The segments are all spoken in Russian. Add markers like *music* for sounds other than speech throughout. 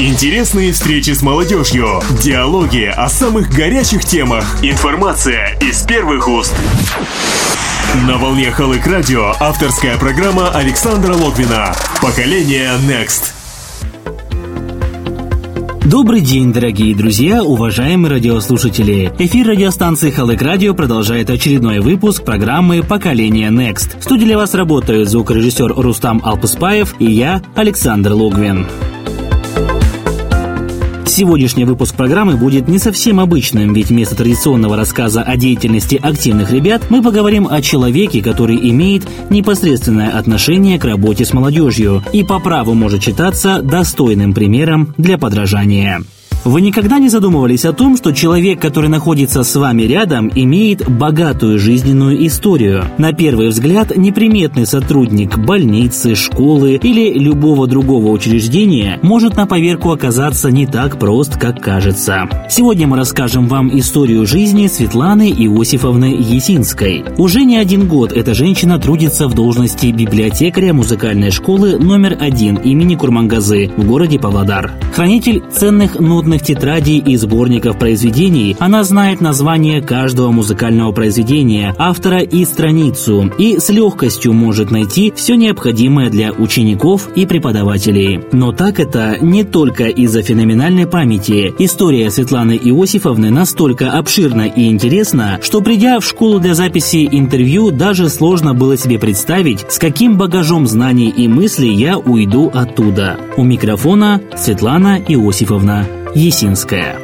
Интересные встречи с молодежью, диалоги о самых горячих темах, информация из первых уст. На волне Халык Радио авторская программа Александра Логвина «Поколение Next». Добрый день, дорогие друзья, уважаемые радиослушатели. Эфир радиостанции Халык Радио продолжает очередной выпуск программы «Поколение Next». В студии для вас работают звукорежиссер Рустам Алпуспаев и я, Александр Логвин. Сегодняшний выпуск программы будет не совсем обычным, ведь вместо традиционного рассказа о деятельности активных ребят мы поговорим о человеке, который имеет непосредственное отношение к работе с молодежью и по праву может считаться достойным примером для подражания. Вы никогда не задумывались о том, что человек, который находится с вами рядом, имеет богатую жизненную историю? На первый взгляд, неприметный сотрудник больницы, школы или любого другого учреждения может на поверку оказаться не так прост, как кажется. Сегодня мы расскажем вам историю жизни Светланы Иосифовны Есинской. Уже не один год эта женщина трудится в должности библиотекаря музыкальной школы номер один имени Курмангазы в городе Павлодар. Хранитель ценных нот нотных тетрадей и сборников произведений, она знает название каждого музыкального произведения, автора и страницу, и с легкостью может найти все необходимое для учеников и преподавателей. Но так это не только из-за феноменальной памяти. История Светланы Иосифовны настолько обширна и интересна, что придя в школу для записи интервью, даже сложно было себе представить, с каким багажом знаний и мыслей я уйду оттуда. У микрофона Светлана Иосифовна Есинская.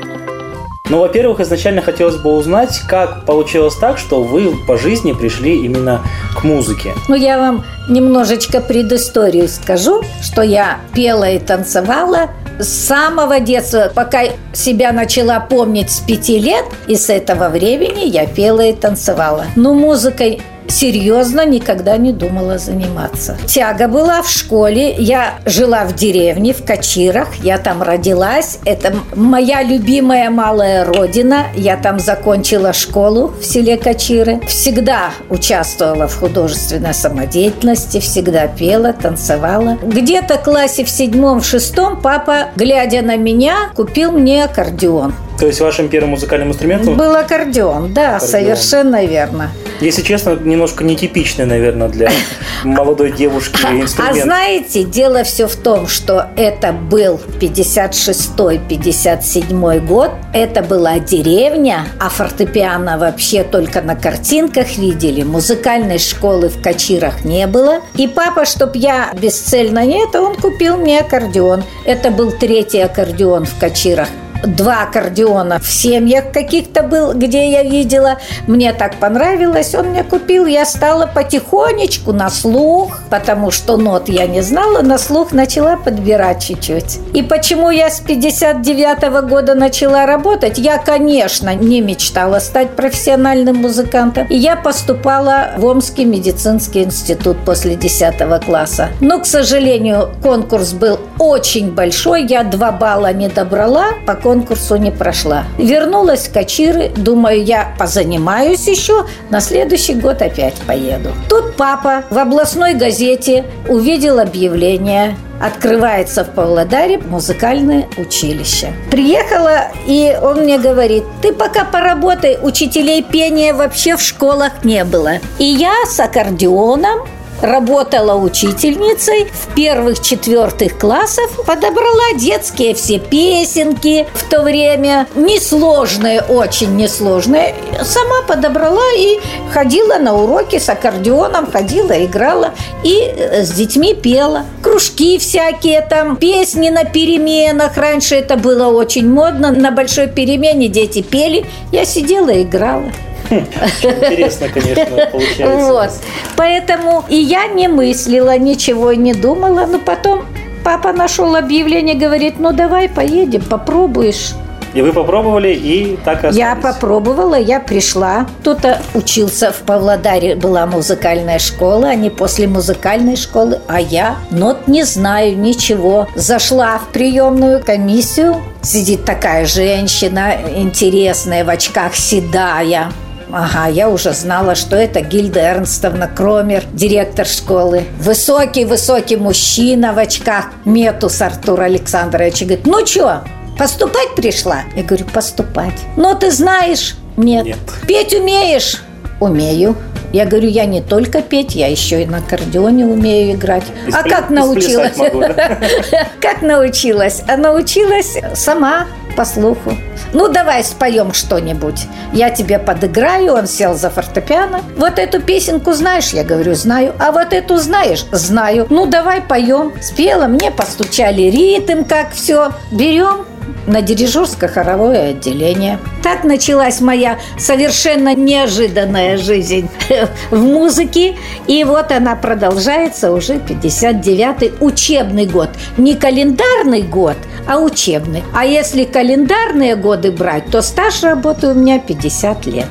Ну, во-первых, изначально хотелось бы узнать, как получилось так, что вы по жизни пришли именно к музыке. Ну, я вам немножечко предысторию скажу, что я пела и танцевала с самого детства, пока себя начала помнить с пяти лет, и с этого времени я пела и танцевала. Но музыкой серьезно никогда не думала заниматься. Тяга была в школе. Я жила в деревне, в Качирах. Я там родилась. Это моя любимая малая родина. Я там закончила школу в селе Качиры. Всегда участвовала в художественной самодеятельности, всегда пела, танцевала. Где-то в классе в седьмом, в шестом папа, глядя на меня, купил мне аккордеон. То есть вашим первым музыкальным инструментом? Был аккордеон, да, аккордеон. совершенно верно. Если честно, немножко нетипичный, наверное, для *laughs* молодой девушки а, инструмент. А знаете, дело все в том, что это был 56-57 год, это была деревня, а фортепиано вообще только на картинках видели, музыкальной школы в Качирах не было. И папа, чтоб я бесцельно не это, он купил мне аккордеон. Это был третий аккордеон в Качирах два аккордеона в семьях каких-то был, где я видела. Мне так понравилось, он мне купил. Я стала потихонечку на слух, потому что нот я не знала, на слух начала подбирать чуть-чуть. И почему я с 59 -го года начала работать? Я, конечно, не мечтала стать профессиональным музыкантом. И я поступала в Омский медицинский институт после 10 класса. Но, к сожалению, конкурс был очень большой. Я два балла не добрала по конкурсу конкурсу не прошла. Вернулась в Качиры, думаю, я позанимаюсь еще, на следующий год опять поеду. Тут папа в областной газете увидел объявление открывается в Павлодаре музыкальное училище. Приехала, и он мне говорит, ты пока поработай, учителей пения вообще в школах не было. И я с аккордеоном работала учительницей в первых четвертых классах, подобрала детские все песенки в то время, несложные, очень несложные. Сама подобрала и ходила на уроки с аккордеоном, ходила, играла и э, с детьми пела. Кружки всякие там, песни на переменах. Раньше это было очень модно. На большой перемене дети пели, я сидела и играла. Интересно, конечно, *laughs* получается. Вот. Поэтому и я не мыслила, ничего не думала. Но потом папа нашел объявление, говорит, ну давай поедем, попробуешь. И вы попробовали, и так и остались. Я попробовала, я пришла. Кто-то учился в Павлодаре, была музыкальная школа, они после музыкальной школы, а я нот не знаю, ничего. Зашла в приемную комиссию, сидит такая женщина интересная, в очках седая ага, я уже знала, что это Гильда Эрнстовна Кромер, директор школы. Высокий-высокий мужчина в очках, Метус Артур Александрович. И говорит, ну что, поступать пришла? Я говорю, поступать. Ну, ты знаешь? Нет. Нет. Петь умеешь? Умею. Я говорю, я не только петь, я еще и на аккордеоне умею играть. И а как научилась? сплясать могу, да? *laughs* Как научилась? А научилась сама по слуху. Ну, давай споем что-нибудь. Я тебе подыграю. Он сел за фортепиано. Вот эту песенку знаешь? Я говорю, знаю. А вот эту знаешь? Знаю. Ну, давай поем. Спела, мне постучали ритм, как все. Берем на дирижерско-хоровое отделение. Так началась моя совершенно неожиданная жизнь *laughs* в музыке. И вот она продолжается уже 59-й учебный год. Не календарный год, а учебный. А если календарные годы брать, то стаж работы у меня 50 лет.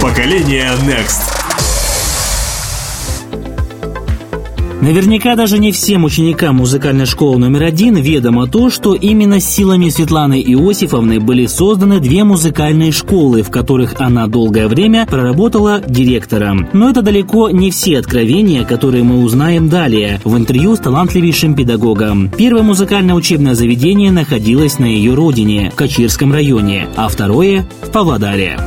Поколение Next. Наверняка даже не всем ученикам музыкальной школы номер один ведомо то, что именно силами Светланы Иосифовны были созданы две музыкальные школы, в которых она долгое время проработала директором. Но это далеко не все откровения, которые мы узнаем далее в интервью с талантливейшим педагогом. Первое музыкальное учебное заведение находилось на ее родине, в Качирском районе, а второе – в Павлодаре.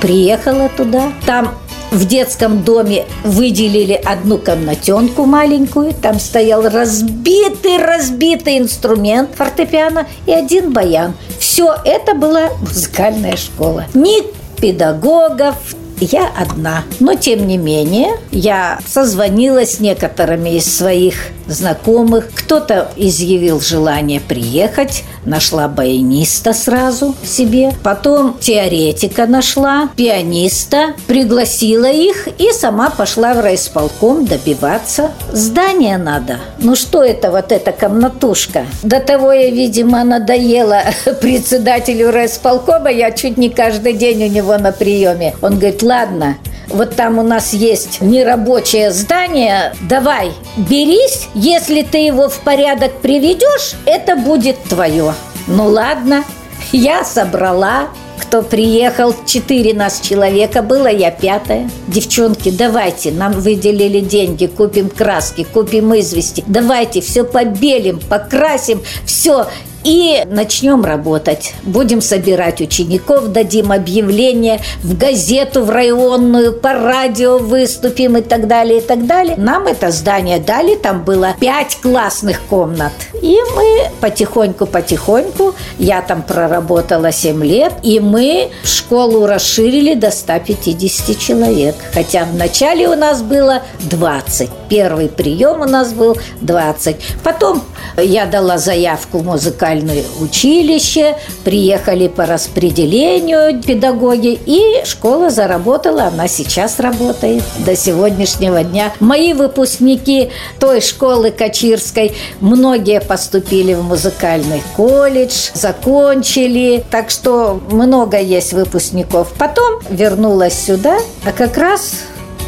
Приехала туда, там в детском доме выделили одну комнатенку маленькую, там стоял разбитый-разбитый инструмент фортепиано и один баян. Все это была музыкальная школа. Ни педагогов, я одна. Но, тем не менее, я созвонилась с некоторыми из своих знакомых. Кто-то изъявил желание приехать, нашла баяниста сразу себе. Потом теоретика нашла, пианиста, пригласила их и сама пошла в райисполком добиваться. Здание надо. Ну что это вот эта комнатушка? До того я, видимо, надоела *laughs* председателю райисполкома. Я чуть не каждый день у него на приеме. Он говорит, ладно, вот там у нас есть нерабочее здание, давай, берись, если ты его в порядок приведешь, это будет твое. Ну ладно, я собрала, кто приехал, четыре нас человека было, я пятая. Девчонки, давайте, нам выделили деньги, купим краски, купим извести, давайте все побелим, покрасим, все. И начнем работать. Будем собирать учеников, дадим объявление в газету, в районную, по радио выступим и так далее, и так далее. Нам это здание дали, там было пять классных комнат. И мы потихоньку-потихоньку, я там проработала 7 лет, и мы школу расширили до 150 человек. Хотя вначале у нас было 20. Первый прием у нас был 20. Потом я дала заявку в музыкальное училище, приехали по распределению педагоги, и школа заработала, она сейчас работает до сегодняшнего дня. Мои выпускники той школы Качирской, многие поступили в музыкальный колледж, закончили, так что много есть выпускников. Потом вернулась сюда, а как раз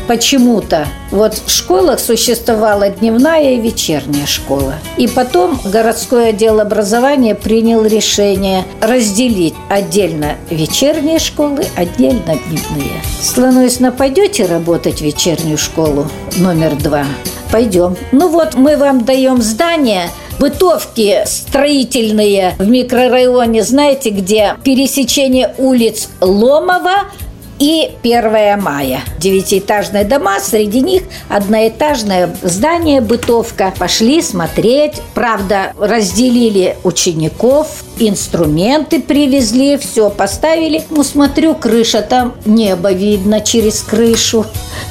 почему-то вот в школах существовала дневная и вечерняя школа. И потом городской отдел образования принял решение разделить отдельно вечерние школы, отдельно дневные. Слонуясно, пойдете работать в вечернюю школу номер два? Пойдем. Ну вот, мы вам даем здание, бытовки строительные в микрорайоне, знаете, где пересечение улиц Ломова, и 1 мая. Девятиэтажные дома, среди них одноэтажное здание, бытовка. Пошли смотреть. Правда, разделили учеников, инструменты привезли, все поставили. Ну, смотрю, крыша, там небо видно через крышу.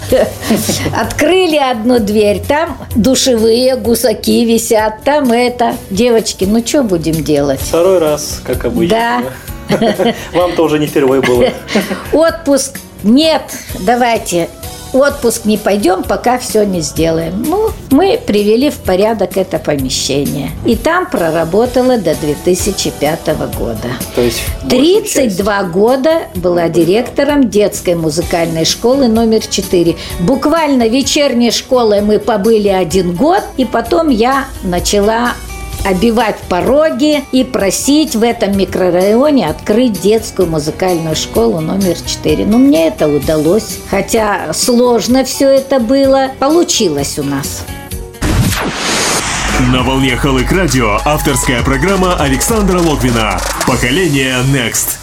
*laughs* Открыли одну дверь, там душевые гусаки висят, там это. Девочки, ну что будем делать? Второй раз, как обычно. Да. *laughs* Вам-то уже не впервые было. Отпуск нет, давайте отпуск не пойдем, пока все не сделаем. Ну, мы привели в порядок это помещение. И там проработала до 2005 года. То есть большую часть. 32 года была директором детской музыкальной школы номер 4. Буквально вечерней школой мы побыли один год, и потом я начала обивать пороги и просить в этом микрорайоне открыть детскую музыкальную школу номер 4. Но мне это удалось. Хотя сложно все это было, получилось у нас. На волне Халык Радио авторская программа Александра Логвина. Поколение Next.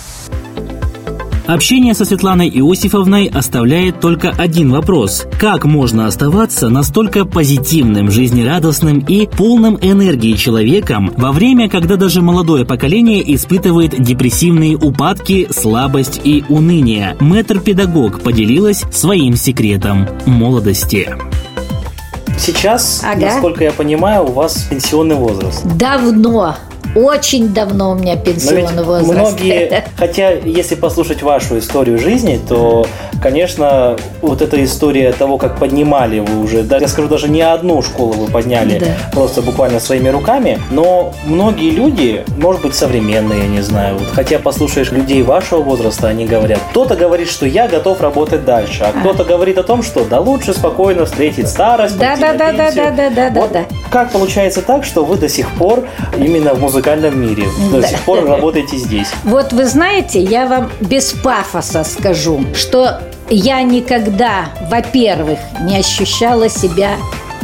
Общение со Светланой Иосифовной оставляет только один вопрос. Как можно оставаться настолько позитивным, жизнерадостным и полным энергии человеком во время, когда даже молодое поколение испытывает депрессивные упадки, слабость и уныние? Мэтр-педагог поделилась своим секретом молодости. Сейчас, Ага. насколько я понимаю, у вас пенсионный возраст. Давно, очень давно у меня пенсионный возраст. многие, хотя если послушать вашу историю жизни, то, конечно, вот эта история того, как поднимали вы уже, да, я скажу, даже не одну школу вы подняли Да. просто буквально своими руками, но многие люди, может быть, современные, я не знаю, вот, хотя послушаешь людей вашего возраста, они говорят, кто-то говорит, что я готов работать дальше, а кто-то говорит о том, что да лучше спокойно встретить старость, Да, да, да, да, пенсию». да, да, да, да, Вот да. Как получается так, что вы до сих пор именно в музыкальном мире, до Да. сих пор работаете здесь? Вот вы знаете, я вам без пафоса скажу, что я никогда, во-первых, не ощущала себя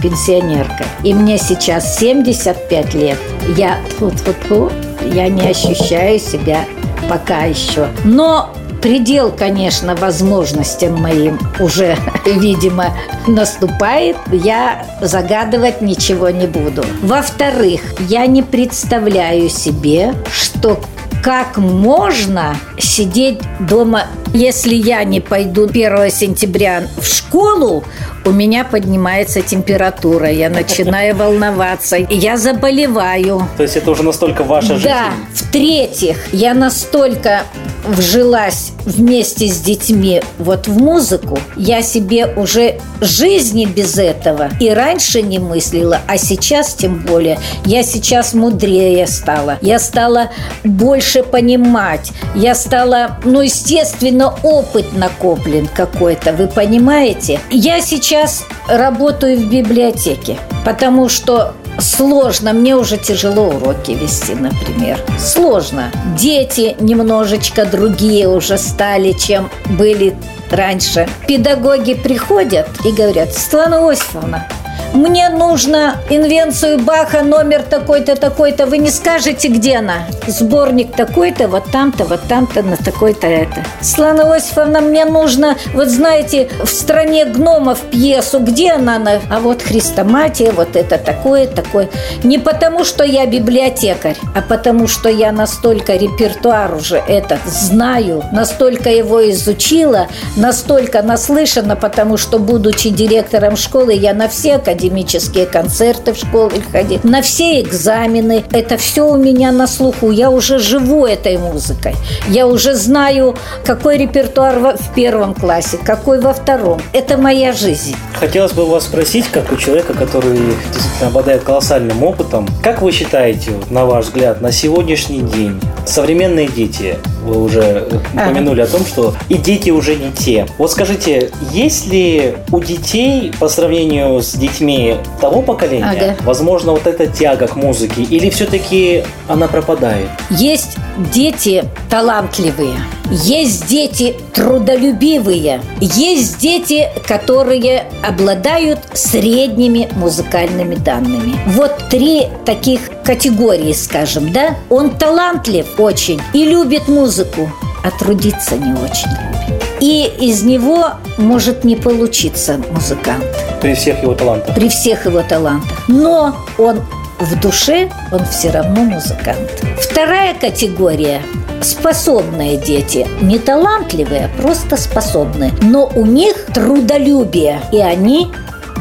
пенсионеркой. И мне сейчас 75 лет. Я тьфу-тьфу-тьфу, я не ощущаю себя пока еще. Но предел, конечно, возможностям моим уже, *laughs* видимо, наступает. Я загадывать ничего не буду. Во-вторых, я не представляю себе, что как можно сидеть дома, если я не пойду 1 сентября в школу, у меня поднимается температура, я начинаю *laughs* волноваться, я заболеваю. То есть это уже настолько ваша жизнь? Да. В-третьих, я настолько вжилась вместе с детьми вот в музыку, я себе уже жизни без этого и раньше не мыслила, а сейчас тем более. Я сейчас мудрее стала. Я стала больше понимать. Я стала, ну, естественно, опыт накоплен какой-то, вы понимаете? Я сейчас работаю в библиотеке, потому что Сложно, мне уже тяжело уроки вести, например. Сложно. Дети немножечко другие уже стали, чем были раньше. Педагоги приходят и говорят, Светлана Осиповна, мне нужно инвенцию Баха номер такой-то, такой-то. Вы не скажете, где она? Сборник такой-то, вот там-то, вот там-то, на такой-то это. Светлана Осиповна, мне нужно, вот знаете, в стране гномов пьесу, где она? На... А вот Христоматия, вот это такое, такое. Не потому, что я библиотекарь, а потому, что я настолько репертуар уже этот знаю, настолько его изучила, настолько наслышана, потому что, будучи директором школы, я на все академические концерты в школе ходила, на все экзамены. Это все у меня на слуху. Я уже живу этой музыкой. Я уже знаю, какой репертуар в первом классе, какой во втором. Это моя жизнь. Хотелось бы вас спросить, как у человека, который действительно обладает колоссальным опытом, как вы считаете, на ваш взгляд, на сегодняшний день современные дети, вы уже упомянули о том, что и дети уже не те. Вот скажите, есть ли у детей по сравнению с детьми того поколения, Ага. возможно, вот эта тяга к музыке, или все-таки она пропадает? Есть дети талантливые, есть дети трудолюбивые, есть дети, которые обладают средними музыкальными данными. Вот три таких категории, скажем, да? Он талантлив очень и любит музыку, а трудиться не очень. И из него может не получиться музыкант При всех его талантах. при всех его талантах. Но он в душе, он все равно музыкант. Вторая категория способные дети. Не талантливые, а просто способные. Но у них трудолюбие, и они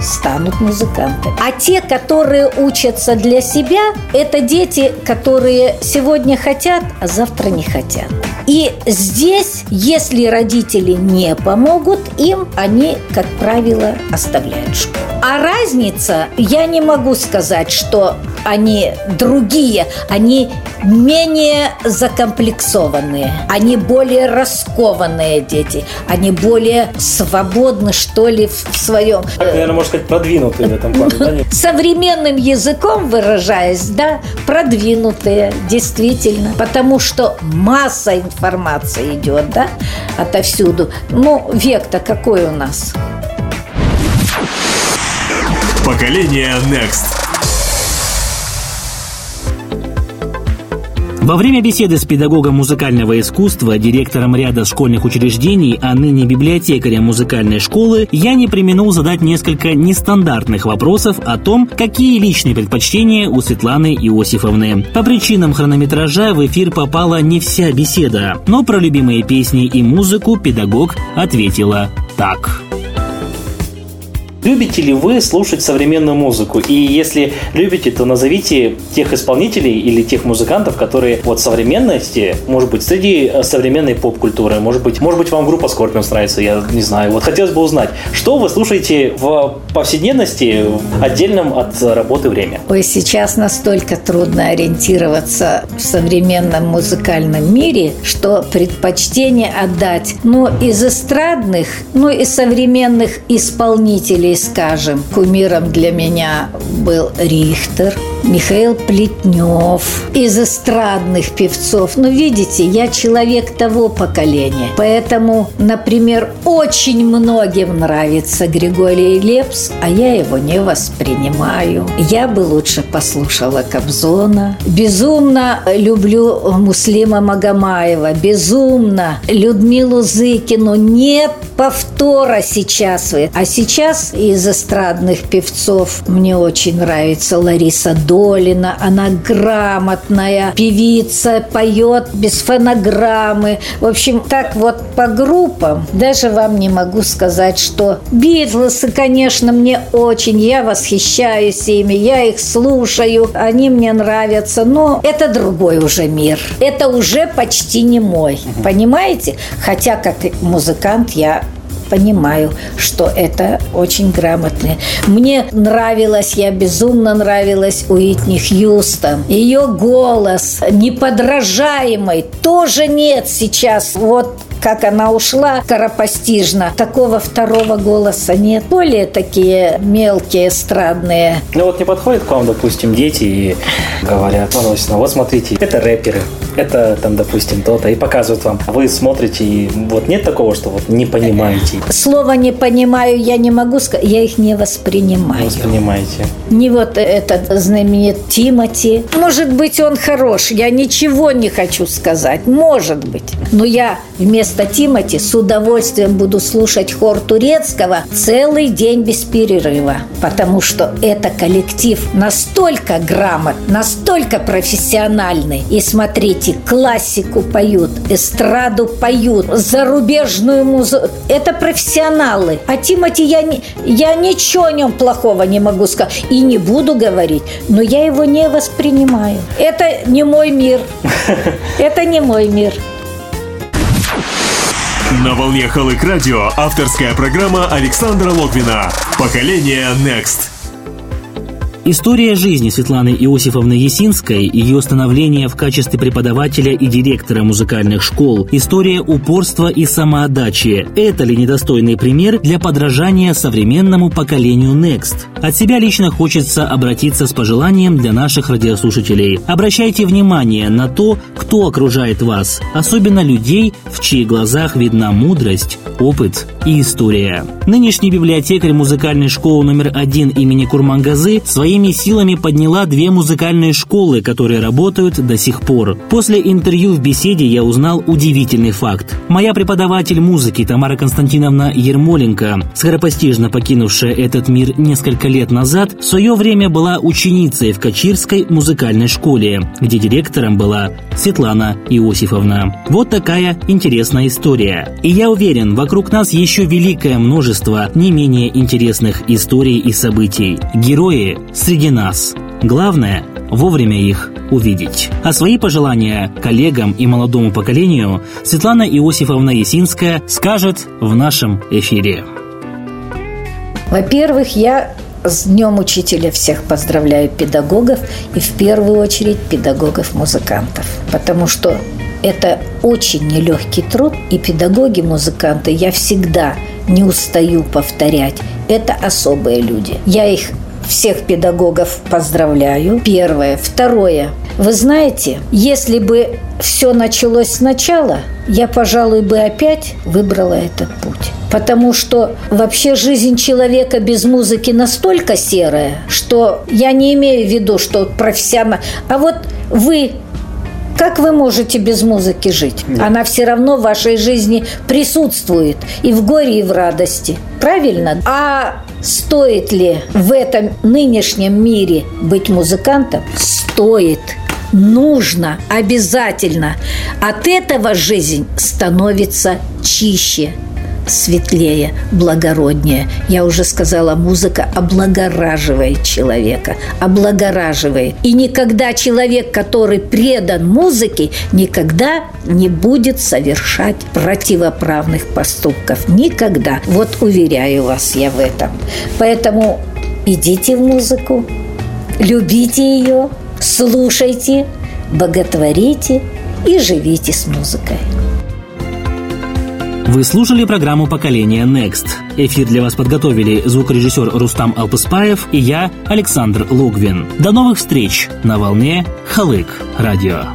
станут музыкантами. А те, которые учатся для себя, это дети, которые сегодня хотят, а завтра не хотят. И здесь, если родители не помогут им, они, как правило, оставляют школу. А разница, я не могу сказать, что они другие, они менее закомплексованные, они более раскованные дети, они более свободны, что ли, в своем... Так, наверное, можно сказать, продвинутые в этом плане. Современным языком выражаясь, да, продвинутые, действительно, потому что масса информации идет, да, отовсюду. Ну, век-то какой у нас? Поколение Next. Во время беседы с педагогом музыкального искусства, директором ряда школьных учреждений, а ныне библиотекарем музыкальной школы, я не применил задать несколько нестандартных вопросов о том, какие личные предпочтения у Светланы Иосифовны. По причинам хронометража в эфир попала не вся беседа, но про любимые песни и музыку педагог ответила так. Любите ли вы слушать современную музыку? И если любите, то назовите тех исполнителей или тех музыкантов, которые вот современности, может быть, среди э, современной поп-культуры, может быть, может быть, вам группа Scorpions нравится, я не знаю. Вот хотелось бы узнать, что вы слушаете в повседневности, в отдельном от работы время? Ой, сейчас настолько трудно ориентироваться в современном музыкальном мире, что предпочтение отдать, ну, из эстрадных, ну, и современных исполнителей скажем, кумиром для меня был Рихтер, Михаил Плетнев, из эстрадных певцов. Ну, видите, я человек того поколения. Поэтому, например, очень многим нравится Григорий Лепс, а я его не воспринимаю. Я бы лучше послушала Кобзона. Безумно люблю Муслима Магомаева. Безумно Людмилу Зыкину. Нет повтора сейчас. А сейчас из эстрадных певцов мне очень нравится Лариса Долина. Она грамотная певица, поет без фонограммы. В общем, так вот по группам даже вам не могу сказать, что Битлсы, конечно, мне очень, я восхищаюсь ими, я их слушаю, они мне нравятся, но это другой уже мир. Это уже почти не мой, понимаете? Хотя как музыкант я понимаю, что это очень грамотно. Мне нравилось, я безумно нравилась Уитни Хьюстон. Ее голос неподражаемый тоже нет сейчас. Вот как она ушла скоропостижно. Такого второго голоса нет. Более такие мелкие, эстрадные. Ну вот не подходит к вам, допустим, дети и говорят, ну, вот смотрите, это рэперы, это там, допустим, то-то, и показывают вам. Вы смотрите, и вот нет такого, что вот не понимаете. Слово «не понимаю» я не могу сказать, я их не воспринимаю. Не воспринимаете. Не вот этот знаменит Тимати. Может быть, он хорош, я ничего не хочу сказать, может быть. Но я вместо Тимати с удовольствием буду слушать хор турецкого целый день без перерыва, потому что это коллектив настолько грамот, настолько профессиональный. И смотрите, классику поют, эстраду поют, зарубежную музыку. Это профессионалы. А Тимати, я, не, я ничего о нем плохого не могу сказать. И не буду говорить. Но я его не воспринимаю. Это не мой мир. *laughs* Это не мой мир. На волне Халык Радио авторская программа Александра Логвина. Поколение Next. История жизни Светланы Иосифовны Есинской, ее становление в качестве преподавателя и директора музыкальных школ, история упорства и самоотдачи – это ли недостойный пример для подражания современному поколению Next? От себя лично хочется обратиться с пожеланием для наших радиослушателей. Обращайте внимание на то, кто окружает вас, особенно людей, в чьих глазах видна мудрость, опыт и история. Нынешний библиотекарь музыкальной школы номер один имени Курмангазы своей своими силами подняла две музыкальные школы, которые работают до сих пор. После интервью в беседе я узнал удивительный факт. Моя преподаватель музыки Тамара Константиновна Ермоленко, скоропостижно покинувшая этот мир несколько лет назад, в свое время была ученицей в Качирской музыкальной школе, где директором была Светлана Иосифовна. Вот такая интересная история. И я уверен, вокруг нас еще великое множество не менее интересных историй и событий. Герои среди нас. Главное – вовремя их увидеть. А свои пожелания коллегам и молодому поколению Светлана Иосифовна Есинская скажет в нашем эфире. Во-первых, я с Днем Учителя всех поздравляю педагогов и в первую очередь педагогов-музыкантов. Потому что это очень нелегкий труд, и педагоги, музыканты, я всегда не устаю повторять, это особые люди. Я их всех педагогов поздравляю. Первое. Второе. Вы знаете, если бы все началось сначала, я, пожалуй, бы опять выбрала этот путь. Потому что вообще жизнь человека без музыки настолько серая, что я не имею в виду, что профессионал... А вот вы как вы можете без музыки жить? Нет. Она все равно в вашей жизни присутствует и в горе, и в радости. Правильно? А стоит ли в этом нынешнем мире быть музыкантом? Стоит нужно, обязательно. От этого жизнь становится чище светлее, благороднее. Я уже сказала, музыка облагораживает человека, облагораживает. И никогда человек, который предан музыке, никогда не будет совершать противоправных поступков. Никогда. Вот уверяю вас я в этом. Поэтому идите в музыку, любите ее, слушайте, боготворите и живите с музыкой. Вы слушали программу «Поколение Next». Эфир для вас подготовили звукорежиссер Рустам Алпыспаев и я, Александр Логвин. До новых встреч на волне «Халык» радио.